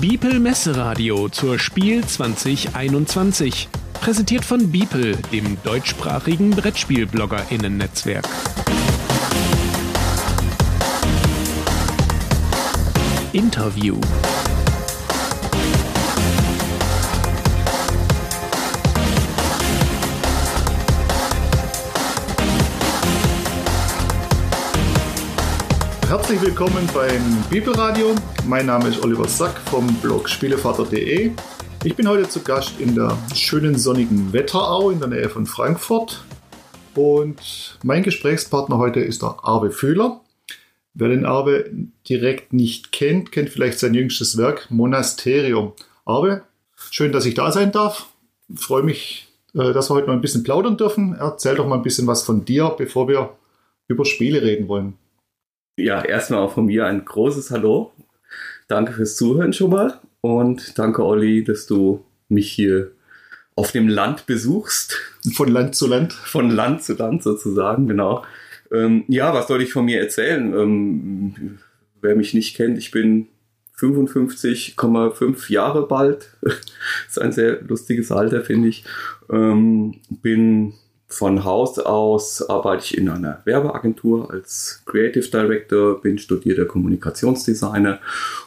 Biepel Messeradio zur Spiel 2021. Präsentiert von Biepel, dem deutschsprachigen Brettspiel-BloggerInnen-Netzwerk. Interview. Herzlich willkommen beim Bibelradio. Mein Name ist Oliver Sack vom Blog Spielevater.de. Ich bin heute zu Gast in der schönen sonnigen Wetterau in der Nähe von Frankfurt. Und mein Gesprächspartner heute ist der Arve Fühler. Wer den Arve direkt nicht kennt, kennt vielleicht sein jüngstes Werk Monasterium. Arve, schön, dass ich da sein darf. Ich freue mich, äh, dass wir heute noch ein bisschen plaudern dürfen. Erzähl doch mal ein bisschen was von dir, bevor wir über Spiele reden wollen. Ja, erstmal auch von mir ein großes Hallo. Danke fürs Zuhören schon mal und danke, Olli, dass du mich hier auf dem Land besuchst. Von Land zu Land. Von Land zu Land sozusagen, genau. Ähm, ja, was soll ich von mir erzählen? Ähm, wer mich nicht kennt, ich bin 55,5 Jahre bald. ist ein sehr lustiges Alter, finde ich. Ähm, bin von Haus aus arbeite ich in einer Werbeagentur als Creative Director, bin studierter Kommunikationsdesigner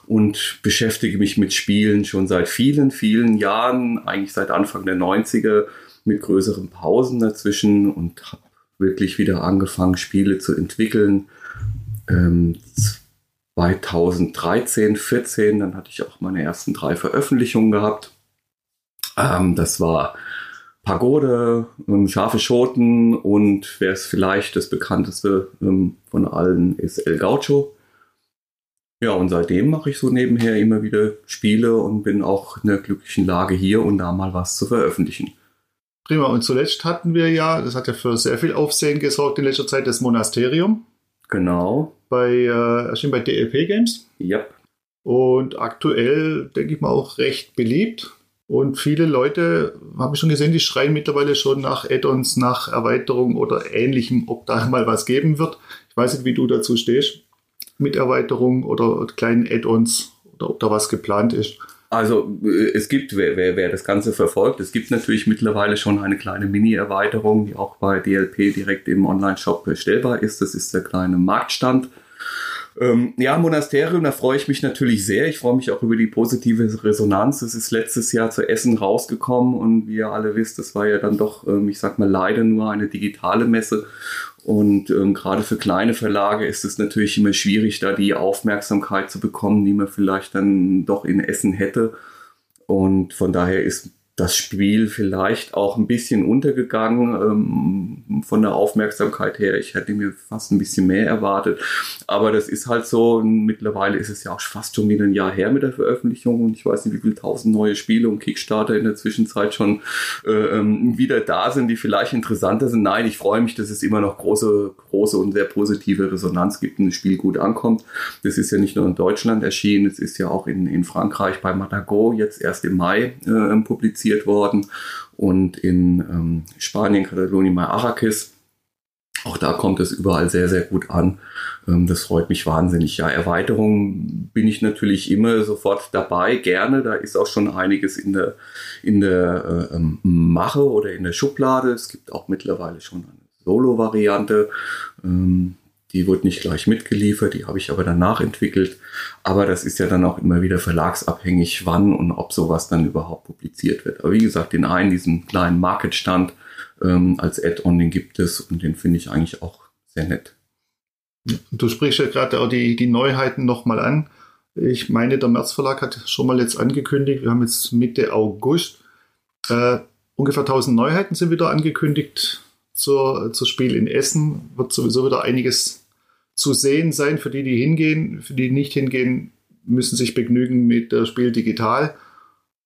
und beschäftige mich mit Spielen schon seit vielen, vielen Jahren, eigentlich seit Anfang der 90er, mit größeren Pausen dazwischen und habe wirklich wieder angefangen, Spiele zu entwickeln. Ähm, 2013, 14, dann hatte ich auch meine ersten drei Veröffentlichungen gehabt. Ähm, das war Pagode, ähm, scharfe Schoten und wer ist vielleicht das bekannteste ähm, von allen ist El Gaucho. Ja, und seitdem mache ich so nebenher immer wieder Spiele und bin auch in der glücklichen Lage, hier und da mal was zu veröffentlichen. Prima. Und zuletzt hatten wir ja, das hat ja für sehr viel Aufsehen gesorgt in letzter Zeit, das Monasterium. Genau. Bei, äh, erschien bei DLP Games. Ja. Und aktuell, denke ich mal, auch recht beliebt. Und viele Leute, habe ich schon gesehen, die schreien mittlerweile schon nach Add-ons, nach Erweiterung oder ähnlichem, ob da mal was geben wird. Ich weiß nicht, wie du dazu stehst mit Erweiterung oder kleinen Add-ons oder ob da was geplant ist. Also äh, es gibt, wer, wer, wer das Ganze verfolgt, es gibt natürlich mittlerweile schon eine kleine Mini-Erweiterung, die auch bei DLP direkt im Online-Shop bestellbar ist. Das ist der kleine Marktstand. Ähm, ja, Monasterium, da freue ich mich natürlich sehr. Ich freue mich auch über die positive Resonanz. Es ist letztes Jahr zu Essen rausgekommen und wie ihr alle wisst, das war ja dann doch, ähm, ich sag mal, leider nur eine digitale Messe. Und ähm, gerade für kleine Verlage ist es natürlich immer schwierig, da die Aufmerksamkeit zu bekommen, die man vielleicht dann doch in Essen hätte. Und von daher ist das Spiel vielleicht auch ein bisschen untergegangen ähm, von der Aufmerksamkeit her. Ich hätte mir fast ein bisschen mehr erwartet. Aber das ist halt so. Mittlerweile ist es ja auch fast schon wieder ein Jahr her mit der Veröffentlichung und ich weiß nicht, wie viele tausend neue Spiele und Kickstarter in der Zwischenzeit schon äh, ähm, wieder da sind, die vielleicht interessanter sind. Nein, ich freue mich, dass es immer noch große, große und sehr positive Resonanz gibt und das Spiel gut ankommt. Das ist ja nicht nur in Deutschland erschienen, es ist ja auch in, in Frankreich bei Matago jetzt erst im Mai äh, publiziert produziert worden und in ähm, Spanien, Katalonien bei Arrakis. Auch da kommt es überall sehr, sehr gut an. Ähm, das freut mich wahnsinnig. Ja, Erweiterung bin ich natürlich immer sofort dabei, gerne. Da ist auch schon einiges in der, in der äh, ähm, Mache oder in der Schublade. Es gibt auch mittlerweile schon eine Solo-Variante. Ähm, die wurde nicht gleich mitgeliefert, die habe ich aber danach entwickelt. Aber das ist ja dann auch immer wieder verlagsabhängig, wann und ob sowas dann überhaupt publiziert wird. Aber wie gesagt, den einen, diesen kleinen Marketstand ähm, als Add-on, den gibt es und den finde ich eigentlich auch sehr nett. Du sprichst ja gerade auch die, die Neuheiten nochmal an. Ich meine, der März Verlag hat schon mal jetzt angekündigt, wir haben jetzt Mitte August, äh, ungefähr 1000 Neuheiten sind wieder angekündigt zur, zur Spiel in Essen. Wird sowieso wieder einiges zu sehen sein für die, die hingehen. Für die, nicht hingehen, müssen sich begnügen mit der Spiel digital.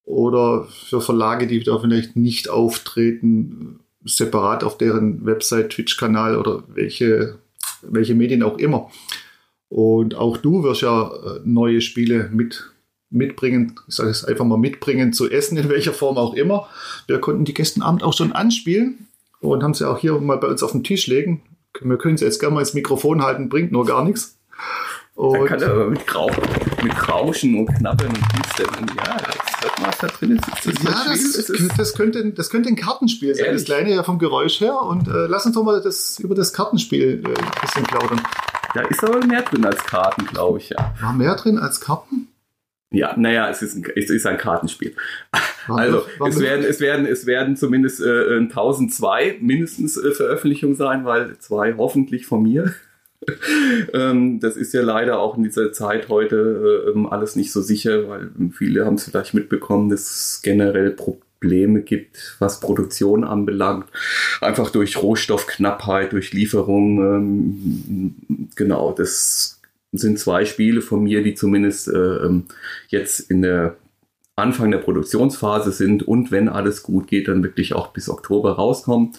Oder für Verlage, die da vielleicht nicht auftreten, separat auf deren Website, Twitch-Kanal oder welche, welche Medien auch immer. Und auch du wirst ja äh, neue Spiele mit, mitbringen, ich sage es einfach mal mitbringen zu essen, in welcher Form auch immer. Wir konnten die Gästenabend auch schon anspielen und haben sie auch hier mal bei uns auf den Tisch legen. Wir können es jetzt gerne mal ins Mikrofon halten, bringt nur gar nichts. Und da kann er aber mit, Grau, mit Rauschen und Knabbern und Knistern. Ja, das hört man, was da drin ist. ist das ja, das, das, das, könnte, das könnte ein Kartenspiel sein. Ehrlich? Das kleine ja vom Geräusch her. Und äh, lass uns doch mal das, über das Kartenspiel äh, ein bisschen plaudern. Da ist aber mehr drin als Karten, glaube ich, ja. War mehr drin als Karten? Ja, naja, es ist ein, es ist ein Kartenspiel. War also es werden, es werden, es werden zumindest äh, 1002 mindestens äh, Veröffentlichungen sein, weil zwei hoffentlich von mir. ähm, das ist ja leider auch in dieser Zeit heute äh, alles nicht so sicher, weil viele haben es vielleicht mitbekommen, dass es generell Probleme gibt, was Produktion anbelangt. Einfach durch Rohstoffknappheit, durch Lieferung. Ähm, genau, das sind zwei Spiele von mir, die zumindest äh, ähm, jetzt in der Anfang der Produktionsphase sind und wenn alles gut geht, dann wirklich auch bis Oktober rauskommen.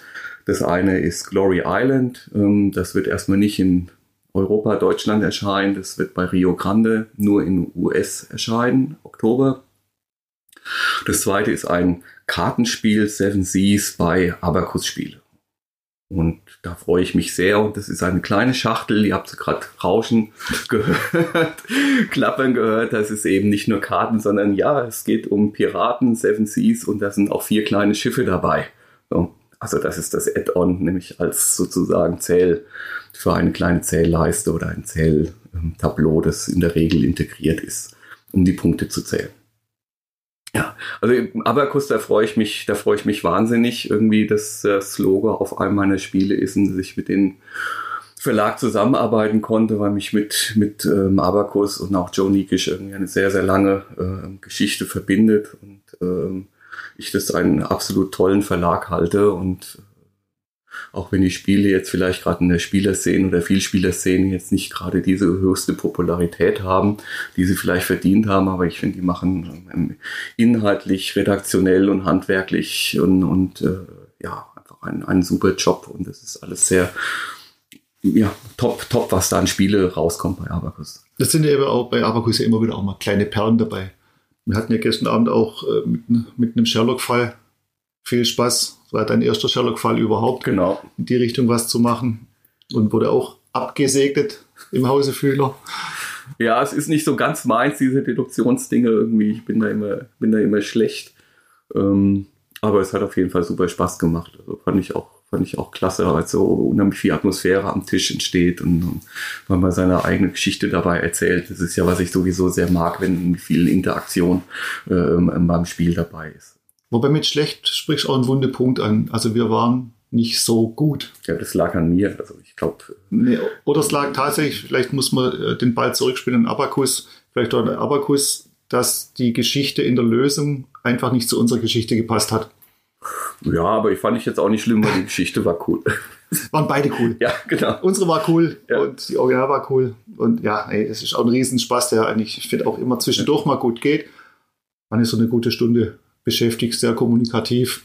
Das eine ist Glory Island. Ähm, das wird erstmal nicht in Europa, Deutschland erscheinen. Das wird bei Rio Grande nur in US erscheinen, Oktober. Das zweite ist ein Kartenspiel Seven Seas bei Abacus Spiele. Und da freue ich mich sehr. Und das ist eine kleine Schachtel. Ihr habt gerade Rauschen gehört, Klappern gehört. Das ist eben nicht nur Karten, sondern ja, es geht um Piraten, Seven Seas und da sind auch vier kleine Schiffe dabei. So. Also das ist das Add-on, nämlich als sozusagen Zähl für eine kleine Zählleiste oder ein Zähltableau, das in der Regel integriert ist, um die Punkte zu zählen. Ja, also Abacus, da freue ich mich, da freue ich mich wahnsinnig, irgendwie, dass das Logo auf einem meiner Spiele ist und dass ich mit dem Verlag zusammenarbeiten konnte, weil mich mit, mit ähm, Abacus und auch Joe Nikisch irgendwie eine sehr, sehr lange äh, Geschichte verbindet und ähm, ich das einen absolut tollen Verlag halte und auch wenn die Spiele jetzt vielleicht gerade in der Spielerszene oder Vielspielerszene jetzt nicht gerade diese höchste Popularität haben, die sie vielleicht verdient haben, aber ich finde, die machen ähm, inhaltlich, redaktionell und handwerklich und, und äh, ja, einfach einen, einen super Job und das ist alles sehr ja, top, top, was da an Spiele rauskommt bei Abacus. Das sind ja eben auch bei Abacus ja immer wieder auch mal kleine Perlen dabei. Wir hatten ja gestern Abend auch äh, mit, mit einem Sherlock-Fall viel Spaß. War dein erster Sherlock-Fall überhaupt. Genau. In die Richtung was zu machen. Und wurde auch abgesegnet im Hause Fühler. Ja, es ist nicht so ganz meins, diese Deduktionsdinge irgendwie. Ich bin da immer, bin da immer schlecht. Ähm, aber es hat auf jeden Fall super Spaß gemacht. Also fand ich auch, fand ich auch klasse, weil so unheimlich viel Atmosphäre am Tisch entsteht und, und weil man seine eigene Geschichte dabei erzählt. Das ist ja, was ich sowieso sehr mag, wenn viel Interaktion äh, beim Spiel dabei ist. Wobei mit schlecht sprichst auch einen wunden Punkt an. Also wir waren nicht so gut. Ja, das lag an mir. Also ich glaube. Nee, oder es lag tatsächlich, vielleicht muss man äh, den Ball zurückspielen an Abakus, vielleicht auch an Abakus, dass die Geschichte in der Lösung einfach nicht zu unserer Geschichte gepasst hat. Ja, aber ich fand ich jetzt auch nicht schlimm, weil die Geschichte war cool. Waren beide cool. Ja, genau. Unsere war cool ja. und die Original war cool. Und ja, ey, es ist auch ein Riesenspaß, der eigentlich, ich finde auch immer zwischendurch ja. mal gut geht. Wann ist so eine gute Stunde beschäftigt, sehr kommunikativ.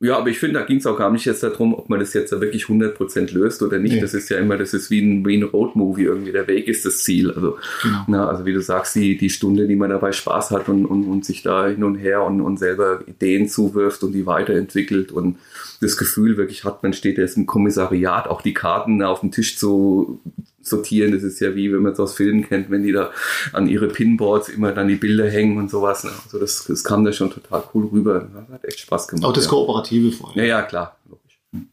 Ja, aber ich finde, da ging es auch gar nicht jetzt darum, ob man das jetzt wirklich 100% löst oder nicht. Nee. Das ist ja immer, das ist wie ein, wie ein Roadmovie irgendwie. Der Weg ist das Ziel. Also, genau. na, also wie du sagst, die, die Stunde, die man dabei Spaß hat und, und, und sich da hin und her und, und selber Ideen zuwirft und die weiterentwickelt und das Gefühl wirklich hat, man steht jetzt im Kommissariat, auch die Karten auf dem Tisch zu, sortieren. Das ist ja wie, wenn man es aus Filmen kennt, wenn die da an ihre Pinboards immer dann die Bilder hängen und sowas. Ne? Also das, das kam da schon total cool rüber. Das hat echt Spaß gemacht. Auch das ja. Kooperative vor allem. Ja, ja, klar. Hm.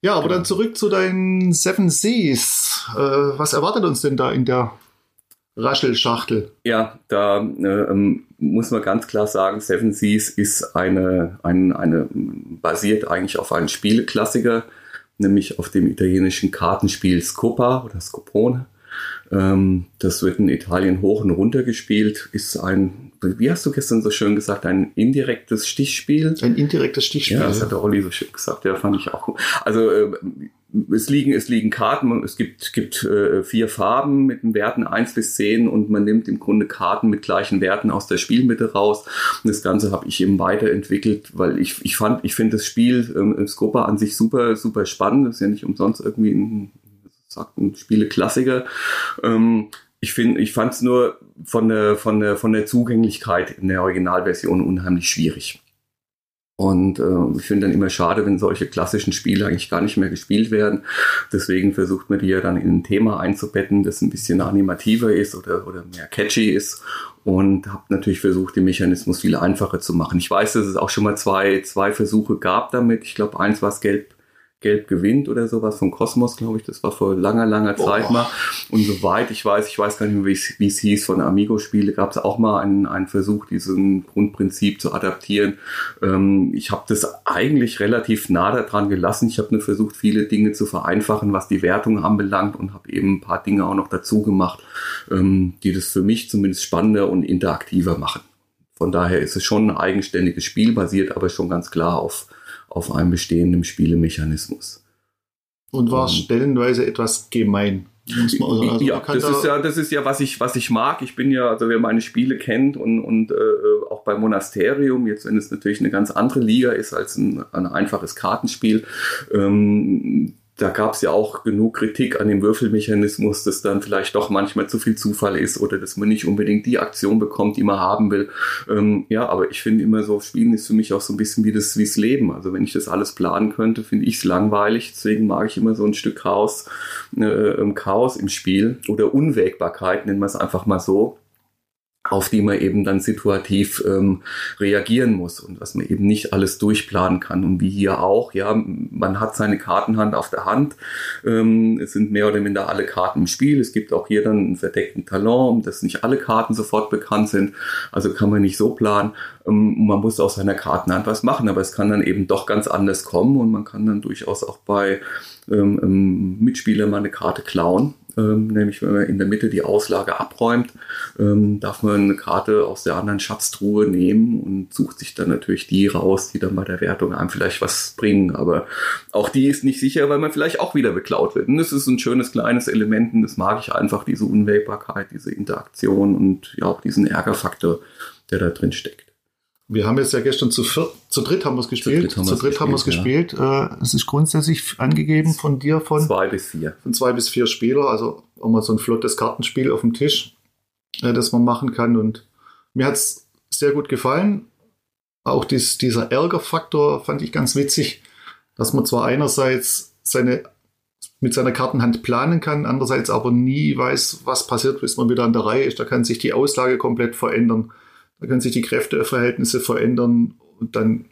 Ja, aber genau. dann zurück zu deinen Seven Seas. Äh, was erwartet uns denn da in der Raschelschachtel? Ja, da äh, ähm, muss man ganz klar sagen, Seven Seas ist eine, eine, eine basiert eigentlich auf einem Spielklassiker nämlich auf dem italienischen Kartenspiel Scopa oder Scopone. Ähm, das wird in Italien hoch und runter gespielt, ist ein, wie hast du gestern so schön gesagt, ein indirektes Stichspiel. Ein indirektes Stichspiel. Ja, das hat der Olli so schön gesagt, ja, fand ich auch gut. Also äh, es liegen, es liegen Karten, es gibt, gibt äh, vier Farben mit den Werten 1 bis 10 und man nimmt im Grunde Karten mit gleichen Werten aus der Spielmitte raus. Und das Ganze habe ich eben weiterentwickelt, weil ich, ich fand, ich finde das Spiel ähm, Scopa an sich super, super spannend. Das ist ja nicht umsonst irgendwie ein, sagt ein Spieleklassiker. Ähm, ich finde, ich fand es nur von der, von der, von der Zugänglichkeit in der Originalversion unheimlich schwierig. Und äh, ich finde dann immer schade, wenn solche klassischen Spiele eigentlich gar nicht mehr gespielt werden. Deswegen versucht man die ja dann in ein Thema einzubetten, das ein bisschen animativer ist oder, oder mehr catchy ist. Und habe natürlich versucht, den Mechanismus viel einfacher zu machen. Ich weiß, dass es auch schon mal zwei, zwei Versuche gab damit. Ich glaube, eins war es Gelb Gelb gewinnt oder sowas von Kosmos, glaube ich. Das war vor langer, langer Zeit oh. mal. Und soweit ich weiß, ich weiß gar nicht mehr, wie es hieß, von Amigo-Spiele gab es auch mal einen, einen Versuch, diesen Grundprinzip zu adaptieren. Ähm, ich habe das eigentlich relativ nah daran gelassen. Ich habe nur versucht, viele Dinge zu vereinfachen, was die Wertung anbelangt und habe eben ein paar Dinge auch noch dazu gemacht, ähm, die das für mich zumindest spannender und interaktiver machen. Von daher ist es schon ein eigenständiges Spiel, basiert aber schon ganz klar auf auf einem bestehenden Spielemechanismus. Und war um, stellenweise etwas gemein. Also ja, das ist ja, das ist ja, was ich, was ich mag. Ich bin ja, also wer meine Spiele kennt und, und äh, auch beim Monasterium, jetzt wenn es natürlich eine ganz andere Liga ist als ein, ein einfaches Kartenspiel, ähm, da gab es ja auch genug Kritik an dem Würfelmechanismus, dass dann vielleicht doch manchmal zu viel Zufall ist oder dass man nicht unbedingt die Aktion bekommt, die man haben will. Ähm, ja, aber ich finde immer so, Spielen ist für mich auch so ein bisschen wie das, wie's Leben. Also wenn ich das alles planen könnte, finde ich es langweilig. Deswegen mag ich immer so ein Stück Chaos, äh, Chaos im Spiel oder Unwägbarkeit, nennen wir es einfach mal so auf die man eben dann situativ ähm, reagieren muss und was man eben nicht alles durchplanen kann. Und wie hier auch, ja, man hat seine Kartenhand auf der Hand. Ähm, es sind mehr oder minder alle Karten im Spiel. Es gibt auch hier dann einen verdeckten Talon, dass nicht alle Karten sofort bekannt sind. Also kann man nicht so planen. Ähm, man muss aus seiner Kartenhand was machen, aber es kann dann eben doch ganz anders kommen und man kann dann durchaus auch bei ähm, ähm Mitspielern mal eine Karte klauen ähm, nämlich wenn man in der Mitte die Auslage abräumt, ähm, darf man eine Karte aus der anderen Schatztruhe nehmen und sucht sich dann natürlich die raus, die dann bei der Wertung einem vielleicht was bringen. Aber auch die ist nicht sicher, weil man vielleicht auch wieder beklaut wird. Und das ist ein schönes kleines Element und das mag ich einfach, diese Unwägbarkeit, diese Interaktion und ja auch diesen Ärgerfaktor, der da drin steckt. Wir haben jetzt ja gestern zu, vier, zu dritt haben wir es gespielt. Zu dritt haben, wir es gespielt. Ja. Äh, es ist grundsätzlich angegeben von dir von zwei bis vier. Von zwei bis vier Spieler. Also auch mal so ein flottes Kartenspiel auf dem Tisch, äh, das man machen kann. Und mir hat es sehr gut gefallen. Auch dies, dieser Ärgerfaktor fand ich ganz witzig, dass man zwar einerseits seine mit seiner Kartenhand planen kann, andererseits aber nie weiß, was passiert, bis man wieder an der Reihe ist. Da kann sich die Auslage komplett verändern. Da können sich die Kräfteverhältnisse verändern und dann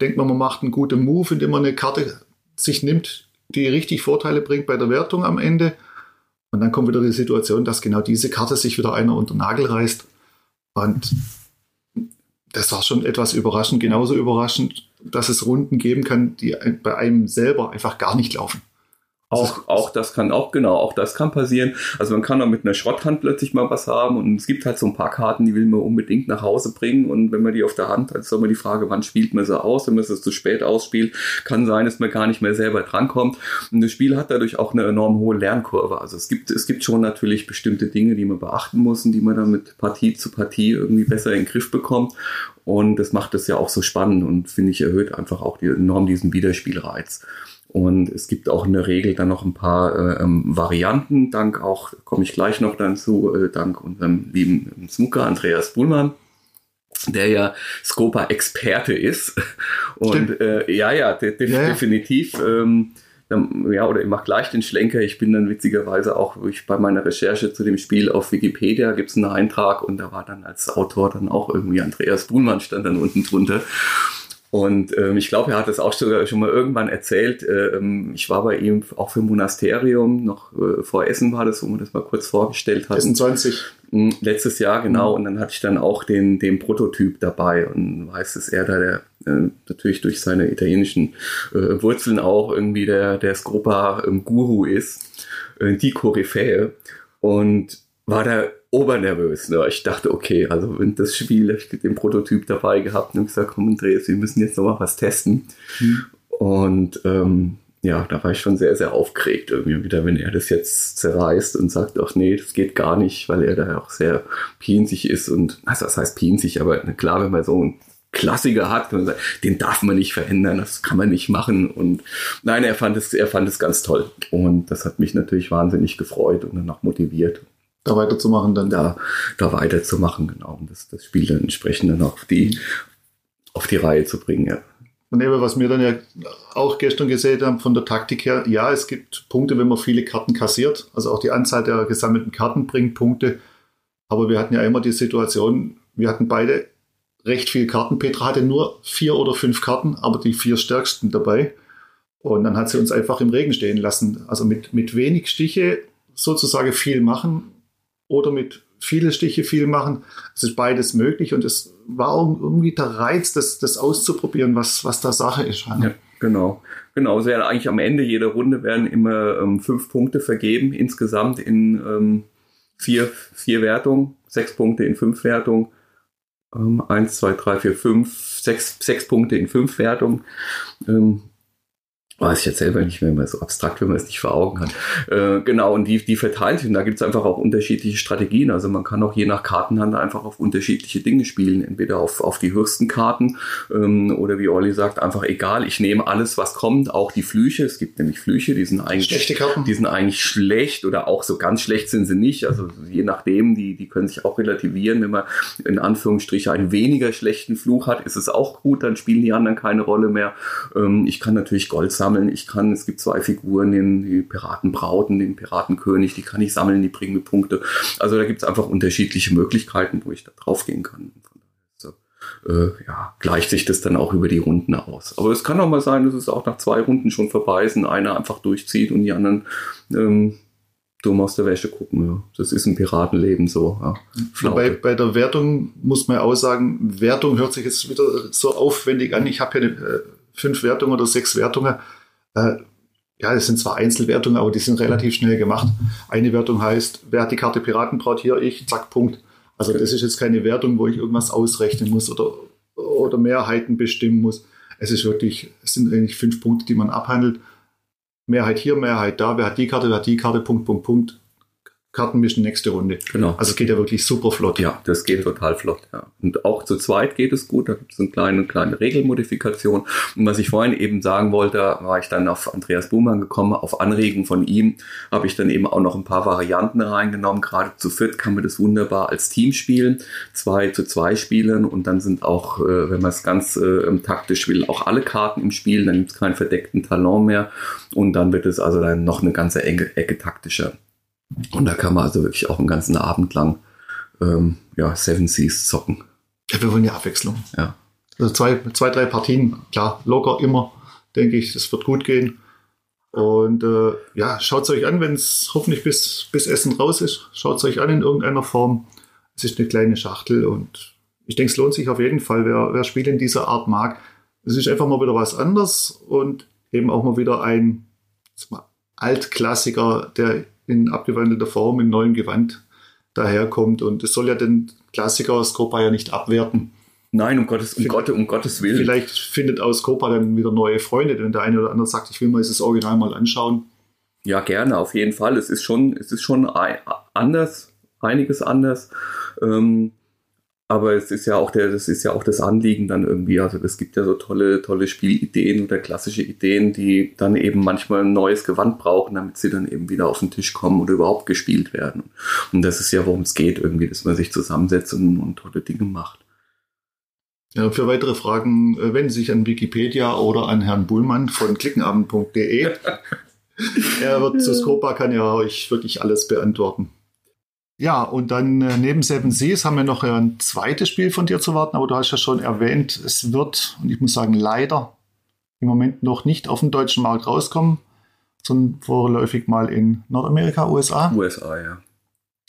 denkt man, man macht einen guten Move, indem man eine Karte sich nimmt, die richtig Vorteile bringt bei der Wertung am Ende. Und dann kommt wieder die Situation, dass genau diese Karte sich wieder einer unter den Nagel reißt. Und das war schon etwas überraschend, genauso überraschend, dass es Runden geben kann, die bei einem selber einfach gar nicht laufen. Auch, auch das kann auch, genau, auch das kann passieren. Also man kann auch mit einer Schrotthand plötzlich mal was haben und es gibt halt so ein paar Karten, die will man unbedingt nach Hause bringen und wenn man die auf der Hand hat, ist immer die Frage, wann spielt man sie aus? Wenn man es zu spät ausspielt, kann sein, dass man gar nicht mehr selber drankommt. Und das Spiel hat dadurch auch eine enorm hohe Lernkurve. Also es gibt, es gibt schon natürlich bestimmte Dinge, die man beachten muss und die man dann mit Partie zu Partie irgendwie besser in den Griff bekommt. Und das macht es ja auch so spannend und finde ich erhöht einfach auch die, enorm diesen Wiederspielreiz. Und es gibt auch in der Regel dann noch ein paar äh, ähm, Varianten, dank auch, komme ich gleich noch dazu, äh, dank unserem lieben Smucker Andreas Buhlmann, der ja Scopa-Experte ist. Und äh, ja, ja, de de ja, ja. definitiv. Ähm, ja, oder ich mache gleich den Schlenker. Ich bin dann witzigerweise auch ich bei meiner Recherche zu dem Spiel auf Wikipedia gibt es einen Eintrag und da war dann als Autor dann auch irgendwie Andreas Buhlmann stand dann unten drunter. Und ähm, ich glaube, er hat es auch sogar schon mal irgendwann erzählt. Ähm, ich war bei ihm auch für Monasterium, noch äh, vor Essen war das, wo man das mal kurz vorgestellt hat. Essen 20. Hm, letztes Jahr, genau. Mhm. Und dann hatte ich dann auch den, den Prototyp dabei und weiß, dass er da der, äh, natürlich durch seine italienischen äh, Wurzeln auch irgendwie der, der Scopa-Guru ähm, ist, äh, die Koryphäe. Und war da obernervös. Ne? Ich dachte, okay, also wenn das Spiel, ich den Prototyp dabei gehabt und gesagt, komm Andreas, wir müssen jetzt noch mal was testen. Mhm. Und ähm, ja, da war ich schon sehr, sehr aufgeregt irgendwie wieder, wenn er das jetzt zerreißt und sagt, ach nee, das geht gar nicht, weil er da auch sehr pinzig ist und, also das heißt pinzig, aber klar, wenn man so einen Klassiker hat, sagen, den darf man nicht verändern, das kann man nicht machen und nein, er fand es, er fand es ganz toll und das hat mich natürlich wahnsinnig gefreut und dann auch motiviert da weiterzumachen dann. Da, da weiterzumachen, genau. Und das, das Spiel dann entsprechend dann auch die, auf die Reihe zu bringen, ja. Und eben, was wir dann ja auch gestern gesehen haben, von der Taktik her, ja, es gibt Punkte, wenn man viele Karten kassiert. Also auch die Anzahl der gesammelten Karten bringt Punkte. Aber wir hatten ja immer die Situation, wir hatten beide recht viele Karten. Petra hatte nur vier oder fünf Karten, aber die vier stärksten dabei. Und dann hat sie uns einfach im Regen stehen lassen. Also mit, mit wenig Stiche sozusagen viel machen oder mit viele Stiche viel machen. Es ist beides möglich und es war irgendwie der Reiz, das, das auszuprobieren, was, was da Sache ist. Ja, genau. Genau, ja, eigentlich am Ende jeder Runde werden immer ähm, fünf Punkte vergeben, insgesamt in ähm, vier, vier Wertungen, sechs Punkte in fünf Wertungen. Ähm, eins, zwei, drei, vier, fünf, sechs, sechs Punkte in fünf Wertungen. Ähm, weiß ich jetzt selber nicht mehr, immer so abstrakt, wenn man es nicht vor Augen hat. Äh, genau, und die, die verteilt sind, da gibt es einfach auch unterschiedliche Strategien. Also man kann auch je nach Kartenhand einfach auf unterschiedliche Dinge spielen. Entweder auf, auf die höchsten Karten ähm, oder wie Olli sagt, einfach egal, ich nehme alles, was kommt, auch die Flüche. Es gibt nämlich Flüche, die sind eigentlich, Schlechte Karten. die sind eigentlich schlecht oder auch so ganz schlecht sind sie nicht. Also je nachdem, die, die können sich auch relativieren. Wenn man in Anführungsstrichen einen weniger schlechten Fluch hat, ist es auch gut, dann spielen die anderen keine Rolle mehr. Ähm, ich kann natürlich Gold sammeln sammeln. Ich kann, es gibt zwei Figuren, den die Piratenbrauten, den Piratenkönig, die kann ich sammeln, die bringen mir Punkte. Also da gibt es einfach unterschiedliche Möglichkeiten, wo ich da drauf gehen kann. Äh, ja, gleicht sich das dann auch über die Runden aus. Aber es kann auch mal sein, dass es auch nach zwei Runden schon vorbei ist und einer einfach durchzieht und die anderen ähm, dumm aus der Wäsche gucken. Ja. Das ist ein Piratenleben so. Ja. Bei, bei der Wertung muss man auch sagen, Wertung hört sich jetzt wieder so aufwendig an. Ich habe eine, äh, fünf Wertungen oder sechs Wertungen. Äh, ja, das sind zwar Einzelwertungen, aber die sind relativ schnell gemacht. Eine Wertung heißt, wer hat die Karte Piratenbraut hier? Ich, zack, Punkt. Also das ist jetzt keine Wertung, wo ich irgendwas ausrechnen muss oder, oder Mehrheiten bestimmen muss. Es ist wirklich, es sind eigentlich fünf Punkte, die man abhandelt. Mehrheit hier, Mehrheit da, wer hat die Karte, wer hat die Karte, Punkt, Punkt, Punkt. Karten mischen, nächste Runde. Genau. Also es geht ja wirklich super flott. Ja, das geht total flott. Ja. Und auch zu zweit geht es gut. Da gibt es eine kleine, kleine Regelmodifikation. Und was ich vorhin eben sagen wollte, war ich dann auf Andreas Buhmann gekommen. Auf Anregen von ihm habe ich dann eben auch noch ein paar Varianten reingenommen. Gerade zu viert kann man das wunderbar als Team spielen. Zwei zu zwei spielen und dann sind auch, äh, wenn man es ganz äh, taktisch will, auch alle Karten im Spiel. Dann gibt es keinen verdeckten Talon mehr. Und dann wird es also dann noch eine ganze Ecke, Ecke taktischer. Und da kann man also wirklich auch einen ganzen Abend lang ähm, ja, Seven Seas zocken. Ja, wir wollen ja Abwechslung. Ja. Also zwei, zwei, drei Partien, klar, locker immer, denke ich, das wird gut gehen. Und äh, ja, schaut es euch an, wenn es hoffentlich bis, bis Essen raus ist. Schaut es euch an in irgendeiner Form. Es ist eine kleine Schachtel und ich denke, es lohnt sich auf jeden Fall, wer, wer Spiele in dieser Art mag. Es ist einfach mal wieder was anderes und eben auch mal wieder ein mal, Altklassiker, der in abgewandelter Form, in neuem Gewand daherkommt. Und es soll ja den Klassiker aus Copa ja nicht abwerten. Nein, um Gottes, um, Gott, um Gottes Willen. Vielleicht findet aus Copa dann wieder neue Freunde, wenn der eine oder andere sagt, ich will mal das Original mal anschauen. Ja, gerne, auf jeden Fall. Es ist schon, es ist schon anders, einiges anders. Ähm, aber es ist ja auch der, das ist ja auch das Anliegen dann irgendwie. Also es gibt ja so tolle, tolle Spielideen oder klassische Ideen, die dann eben manchmal ein neues Gewand brauchen, damit sie dann eben wieder auf den Tisch kommen oder überhaupt gespielt werden. Und das ist ja, worum es geht, irgendwie, dass man sich zusammensetzt und, und tolle Dinge macht. Ja, für weitere Fragen äh, wenden Sie sich an Wikipedia oder an Herrn Bullmann von klickenabend.de. er wird zu Skopa, kann ja euch wirklich alles beantworten. Ja, und dann äh, neben Seven Seas haben wir noch ein zweites Spiel von dir zu warten, aber du hast ja schon erwähnt, es wird, und ich muss sagen, leider im Moment noch nicht auf dem deutschen Markt rauskommen, sondern vorläufig mal in Nordamerika, USA. USA, ja.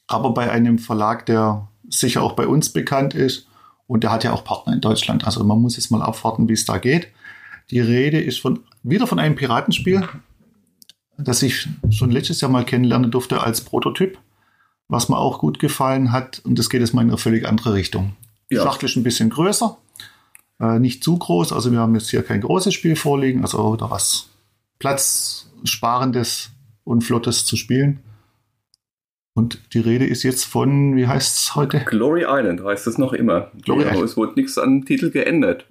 Aber bei einem Verlag, der sicher auch bei uns bekannt ist und der hat ja auch Partner in Deutschland. Also man muss jetzt mal abwarten, wie es da geht. Die Rede ist von, wieder von einem Piratenspiel, das ich schon letztes Jahr mal kennenlernen durfte als Prototyp was mir auch gut gefallen hat. Und das geht jetzt mal in eine völlig andere Richtung. Die ja. Schachtel ist ein bisschen größer, äh, nicht zu groß. Also wir haben jetzt hier kein großes Spiel vorliegen, also da was Platzsparendes und Flottes zu spielen. Und die Rede ist jetzt von, wie heißt es heute? Glory Island heißt es noch immer. Glory ja, es wurde nichts an Titel geändert.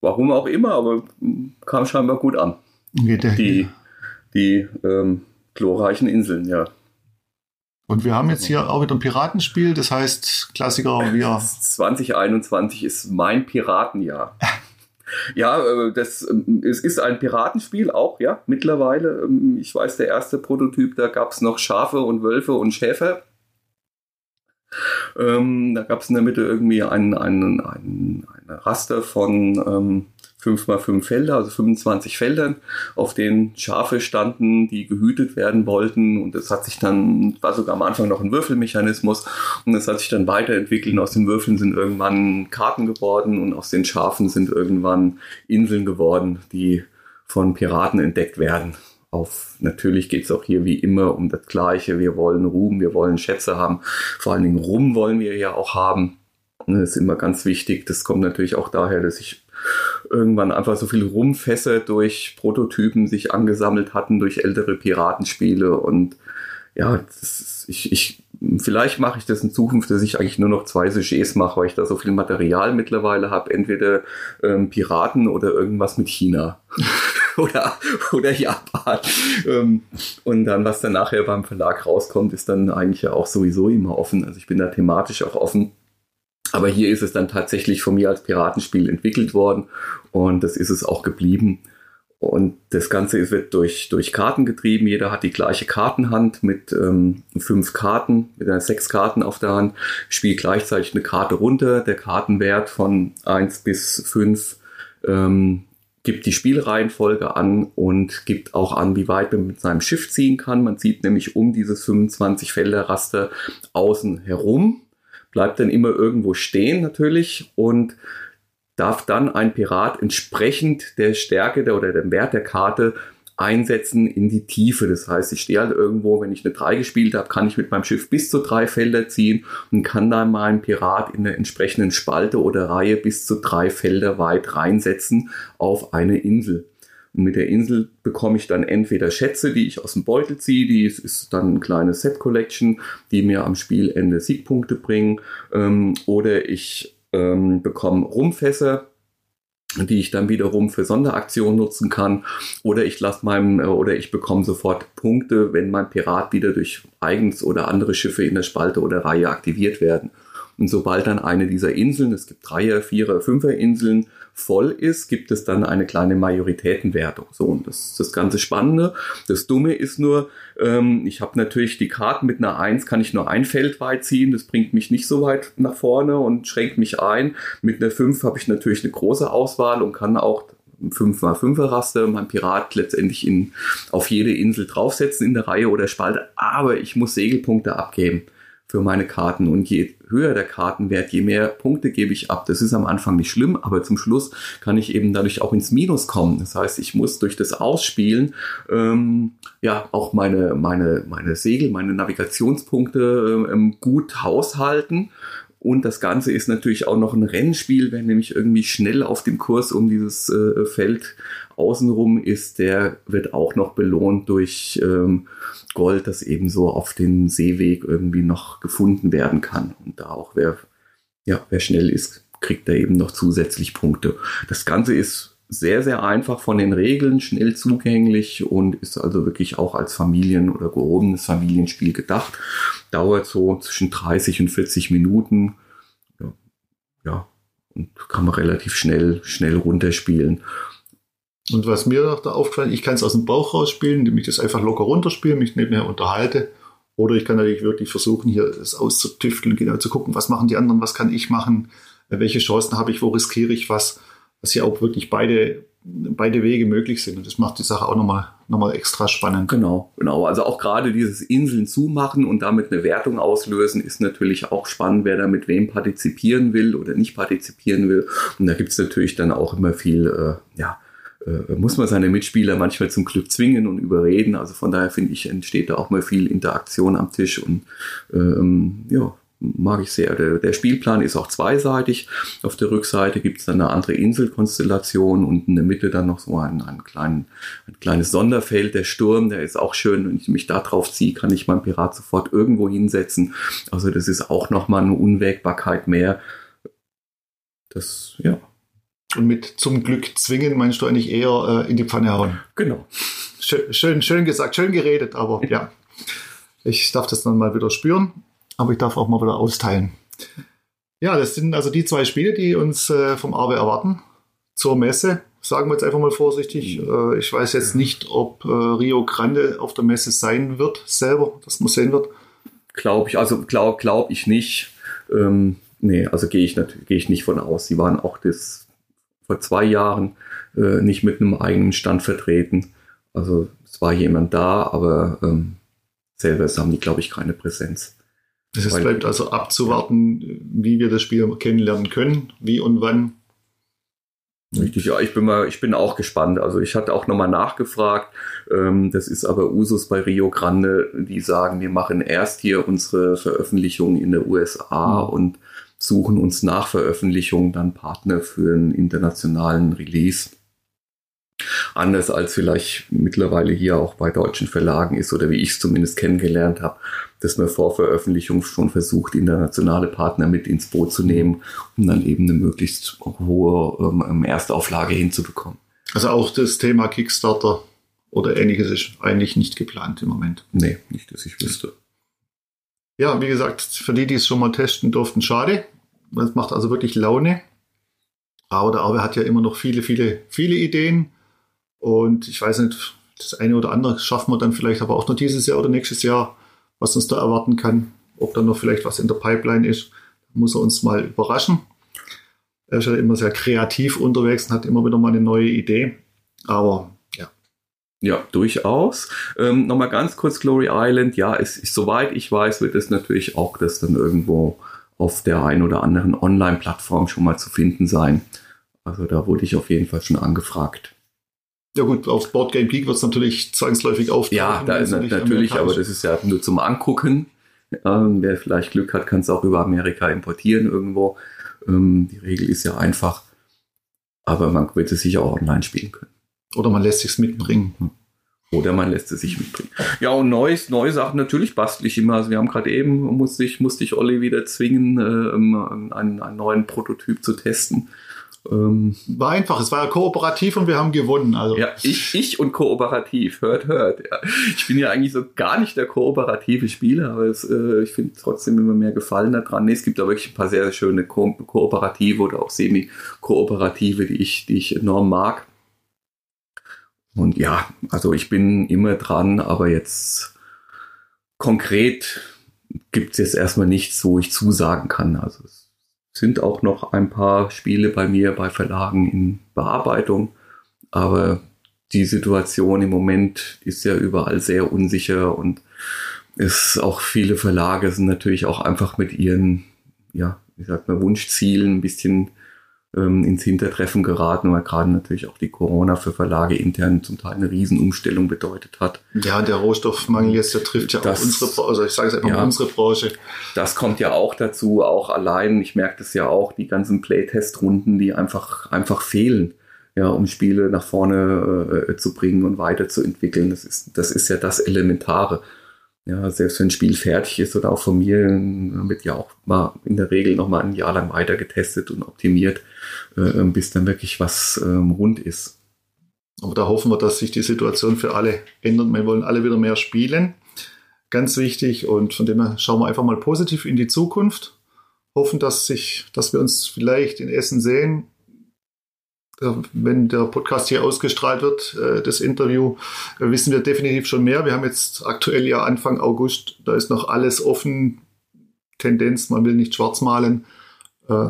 Warum auch immer, aber kam scheinbar gut an. Okay, die die ähm, glorreichen Inseln, ja. Und wir haben jetzt hier auch wieder ein Piratenspiel, das heißt Klassiker wir. 2021 ist mein Piratenjahr. Ja, äh, das ähm, es ist ein Piratenspiel auch, ja, mittlerweile. Ähm, ich weiß, der erste Prototyp, da gab es noch Schafe und Wölfe und Schäfer. Ähm, da gab es in der Mitte irgendwie ein, ein, ein, ein Raster von ähm, 5 mal 5 Felder, also 25 Feldern, auf denen Schafe standen, die gehütet werden wollten. Und das hat sich dann, war sogar am Anfang noch ein Würfelmechanismus. Und das hat sich dann weiterentwickelt. Und aus den Würfeln sind irgendwann Karten geworden und aus den Schafen sind irgendwann Inseln geworden, die von Piraten entdeckt werden. Auf, natürlich geht es auch hier wie immer um das Gleiche. Wir wollen Ruhm, wir wollen Schätze haben. Vor allen Dingen Ruhm wollen wir ja auch haben. Das ist immer ganz wichtig. Das kommt natürlich auch daher, dass ich irgendwann einfach so viel Rumfässer durch Prototypen sich angesammelt hatten, durch ältere Piratenspiele und ja, ist, ich, ich, vielleicht mache ich das in Zukunft, dass ich eigentlich nur noch zwei Sujets mache, weil ich da so viel Material mittlerweile habe, entweder ähm, Piraten oder irgendwas mit China oder, oder Japan. Ähm, und dann, was dann nachher beim Verlag rauskommt, ist dann eigentlich ja auch sowieso immer offen. Also ich bin da thematisch auch offen. Aber hier ist es dann tatsächlich von mir als Piratenspiel entwickelt worden und das ist es auch geblieben. Und das Ganze wird durch, durch Karten getrieben. Jeder hat die gleiche Kartenhand mit ähm, fünf Karten, mit einer sechs Karten auf der Hand, spielt gleichzeitig eine Karte runter. Der Kartenwert von eins bis fünf ähm, gibt die Spielreihenfolge an und gibt auch an, wie weit man mit seinem Schiff ziehen kann. Man zieht nämlich um dieses 25 Felder Raster außen herum bleibt dann immer irgendwo stehen natürlich und darf dann ein Pirat entsprechend der Stärke der, oder dem Wert der Karte einsetzen in die Tiefe. Das heißt, ich stehe halt irgendwo, wenn ich eine 3 gespielt habe, kann ich mit meinem Schiff bis zu drei Felder ziehen und kann dann meinen Pirat in der entsprechenden Spalte oder Reihe bis zu drei Felder weit reinsetzen auf eine Insel. Und mit der Insel bekomme ich dann entweder Schätze, die ich aus dem Beutel ziehe, die ist dann eine kleine Set Collection, die mir am Spielende Siegpunkte bringen, ähm, oder ich ähm, bekomme Rumfässer, die ich dann wiederum für Sonderaktionen nutzen kann, oder ich lasse meinem, äh, oder ich bekomme sofort Punkte, wenn mein Pirat wieder durch eigens oder andere Schiffe in der Spalte oder Reihe aktiviert werden. Und sobald dann eine dieser Inseln, es gibt Dreier, Vierer, Fünfer Inseln, voll ist, gibt es dann eine kleine Majoritätenwertung. So, und das ist das ganze Spannende. Das Dumme ist nur, ähm, ich habe natürlich die Karten mit einer 1, kann ich nur ein Feld weit ziehen. Das bringt mich nicht so weit nach vorne und schränkt mich ein. Mit einer 5 habe ich natürlich eine große Auswahl und kann auch 5x5er Raster, mein Pirat letztendlich in, auf jede Insel draufsetzen in der Reihe oder Spalte, aber ich muss Segelpunkte abgeben für meine Karten. Und je höher der Kartenwert, je mehr Punkte gebe ich ab. Das ist am Anfang nicht schlimm, aber zum Schluss kann ich eben dadurch auch ins Minus kommen. Das heißt, ich muss durch das Ausspielen ähm, ja auch meine, meine, meine Segel, meine Navigationspunkte ähm, gut haushalten. Und das Ganze ist natürlich auch noch ein Rennspiel, wenn nämlich irgendwie schnell auf dem Kurs um dieses äh, Feld außenrum ist, der wird auch noch belohnt durch ähm, Gold, das eben so auf den Seeweg irgendwie noch gefunden werden kann. Und da auch wer, ja, wer schnell ist, kriegt da eben noch zusätzlich Punkte. Das Ganze ist sehr, sehr einfach von den Regeln, schnell zugänglich und ist also wirklich auch als Familien- oder gehobenes Familienspiel gedacht. Dauert so zwischen 30 und 40 Minuten. Ja, ja und kann man relativ schnell, schnell runterspielen. Und was mir noch da aufgefallen, ich kann es aus dem Bauch rausspielen, indem ich das einfach locker runterspiele, mich nebenher unterhalte. Oder ich kann natürlich wirklich versuchen, hier es auszutüfteln, genau zu gucken, was machen die anderen, was kann ich machen, welche Chancen habe ich, wo riskiere ich was, was hier auch wirklich beide, beide Wege möglich sind. Und das macht die Sache auch nochmal noch mal extra spannend. Genau, genau. Also auch gerade dieses Inseln zumachen und damit eine Wertung auslösen, ist natürlich auch spannend, wer da mit wem partizipieren will oder nicht partizipieren will. Und da gibt es natürlich dann auch immer viel, äh, ja, äh, muss man seine Mitspieler manchmal zum Glück zwingen und überreden. Also von daher finde ich, entsteht da auch mal viel Interaktion am Tisch und ähm, ja, mag ich sehr. Der, der, Spielplan ist auch zweiseitig. Auf der Rückseite gibt es dann eine andere Inselkonstellation und in der Mitte dann noch so ein, ein, klein, ein kleines Sonderfeld. Der Sturm, der ist auch schön. Wenn ich mich da drauf ziehe, kann ich meinen Pirat sofort irgendwo hinsetzen. Also das ist auch nochmal eine Unwägbarkeit mehr. Das, ja, und mit zum Glück zwingen meinst du eigentlich eher äh, in die Pfanne hauen. Genau. Schön, schön, schön gesagt, schön geredet, aber ja. Ich darf das dann mal wieder spüren, aber ich darf auch mal wieder austeilen. Ja, das sind also die zwei Spiele, die uns äh, vom Arbe erwarten zur Messe. Sagen wir jetzt einfach mal vorsichtig. Mhm. Äh, ich weiß jetzt nicht, ob äh, Rio Grande auf der Messe sein wird, selber, dass man sehen wird. Glaube ich, also glaube glaub ich nicht. Ähm, nee, also gehe ich, gehe ich nicht von aus. Sie waren auch das vor zwei Jahren äh, nicht mit einem eigenen Stand vertreten. Also es war jemand da, aber ähm, selber haben die, glaube ich, keine Präsenz. Es Weil- bleibt also abzuwarten, wie wir das Spiel kennenlernen können, wie und wann. Richtig, ja, ich bin mal, ich bin auch gespannt. Also ich hatte auch nochmal nachgefragt. Ähm, das ist aber Usus bei Rio Grande, die sagen, wir machen erst hier unsere Veröffentlichung in der USA Mhm. und suchen uns nach Veröffentlichung dann Partner für einen internationalen Release. Anders als vielleicht mittlerweile hier auch bei deutschen Verlagen ist oder wie ich es zumindest kennengelernt habe, dass man vor Veröffentlichung schon versucht, internationale Partner mit ins Boot zu nehmen, um dann eben eine möglichst hohe ähm, Erstauflage hinzubekommen. Also auch das Thema Kickstarter oder ähnliches ist eigentlich nicht geplant im Moment. Nee, nicht, dass ich wüsste. Ja, wie gesagt, für die, die es schon mal testen durften, schade. Das macht also wirklich Laune. Aber der Arbe hat ja immer noch viele, viele, viele Ideen. Und ich weiß nicht, das eine oder andere schaffen wir dann vielleicht aber auch noch dieses Jahr oder nächstes Jahr, was uns da erwarten kann. Ob dann noch vielleicht was in der Pipeline ist, muss er uns mal überraschen. Er ist ja immer sehr kreativ unterwegs und hat immer wieder mal eine neue Idee. Aber ja, Ja, durchaus. Ähm, Nochmal ganz kurz Glory Island. Ja, es ist, soweit ich weiß, wird es natürlich auch das dann irgendwo auf der einen oder anderen Online-Plattform schon mal zu finden sein. Also da wurde ich auf jeden Fall schon angefragt. Ja gut, auf Board Game Geek wird es natürlich zwangsläufig auftauchen. Ja, da ist natürlich, aber das ist ja nur zum Angucken. Ähm, wer vielleicht Glück hat, kann es auch über Amerika importieren irgendwo. Ähm, die Regel ist ja einfach. Aber man wird es sicher auch online spielen können. Oder man lässt sich's mitbringen. Oder man lässt es sich mitbringen. Ja, und neues, neue Sachen natürlich bastel ich immer. Also wir haben gerade eben, musste ich, musste ich Olli wieder zwingen, ähm, einen, einen neuen Prototyp zu testen. Ähm, War einfach, es war ja kooperativ und wir haben gewonnen. Also ja, ich, ich und kooperativ, hört, hört. Ja. Ich bin ja eigentlich so gar nicht der kooperative Spieler, aber es, äh, ich finde trotzdem immer mehr Gefallen daran. Nee, es gibt da wirklich ein paar sehr, sehr schöne Ko kooperative oder auch semi-kooperative, die ich, die ich enorm mag. Und ja, also ich bin immer dran, aber jetzt konkret gibt es jetzt erstmal nichts, wo ich zusagen kann. Also sind auch noch ein paar Spiele bei mir bei Verlagen in Bearbeitung, aber die Situation im Moment ist ja überall sehr unsicher und es auch viele Verlage sind natürlich auch einfach mit ihren, ja, wie sagt man, Wunschzielen ein bisschen ähm, ins Hintertreffen geraten, weil gerade natürlich auch die Corona für Verlage intern zum Teil eine Riesenumstellung bedeutet hat. Ja, der Rohstoffmangel jetzt, der trifft ja Das- auch unsere Branche, also ich sage es einfach Ja. mal unsere Branche. Das kommt ja auch dazu, auch allein, ich merke das ja auch, die ganzen Playtest-Runden, die einfach, einfach fehlen, ja, um Spiele nach vorne äh, zu bringen und weiterzuentwickeln. Das ist, das ist ja das Elementare. Ja, selbst wenn ein Spiel fertig ist oder auch von mir, wird ja auch mal in der Regel noch mal ein Jahr lang weiter getestet und optimiert, äh, bis dann wirklich was ähm, rund ist. Aber da hoffen wir, dass sich die Situation für alle ändert. Wir wollen alle wieder mehr spielen. Ganz wichtig. Und von dem her schauen wir einfach mal positiv in die Zukunft. Hoffen, dass sich, dass wir uns vielleicht in Essen sehen. Wenn der Podcast hier ausgestrahlt wird, äh, das Interview, äh, wissen wir definitiv schon mehr. Wir haben jetzt aktuell ja Anfang August, da ist noch alles offen. Tendenz, man will nicht schwarz malen. Äh,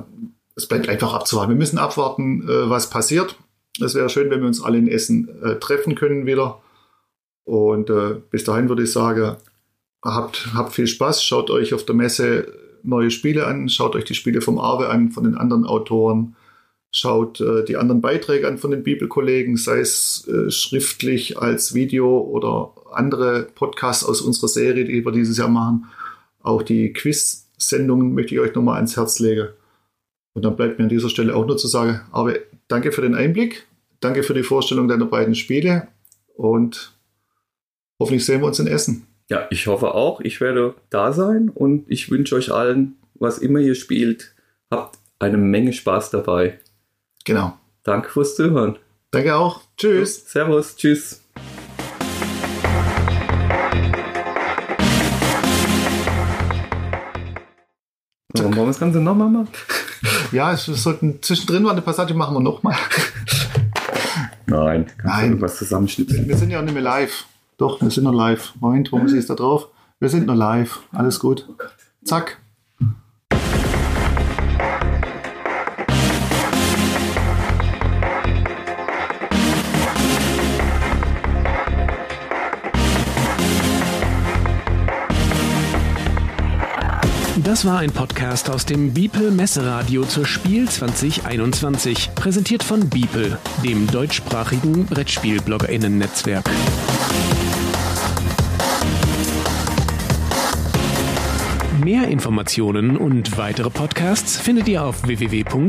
Es bleibt einfach abzuwarten. Wir müssen abwarten, was passiert. Es wäre schön, wenn wir uns alle in Essen treffen können wieder. Und bis dahin würde ich sagen, habt, habt viel Spaß, schaut euch auf der Messe neue Spiele an, schaut euch die Spiele vom Arve an, von den anderen Autoren, schaut äh, die anderen Beiträge an von den Bibelkollegen, sei es äh, schriftlich als Video oder andere Podcasts aus unserer Serie, die wir dieses Jahr machen. Auch die Quiz-Sendungen möchte ich euch nochmal ans Herz legen. Und dann bleibt mir an dieser Stelle auch nur zu sagen, aber danke für den Einblick, danke für die Vorstellung deiner beiden Spiele und hoffentlich sehen wir uns in Essen. Ja, ich hoffe auch, ich werde da sein und ich wünsche euch allen, was immer ihr spielt, habt eine Menge Spaß dabei. Genau. Danke fürs Zuhören. Danke auch. Tschüss. Servus. Tschüss. Warum wollen wir das Ganze nochmal machen? Ja, es, wir sollten zwischendrin mal eine Passage machen wir nochmal. Nein, kannst Nein. irgendwas zusammenschnipseln. Wir sind ja auch nicht mehr live. Doch, wir sind noch live. Moment, wo muss ich jetzt da drauf? Wir sind noch live. Alles gut. Zack. Das war ein Podcast aus dem Biepel Messeradio zur Spiel 2021, präsentiert von Biepel, dem deutschsprachigen Brettspiel-BloggerInnen-Netzwerk. Mehr Informationen und weitere Podcasts findet ihr auf www.biepel.de.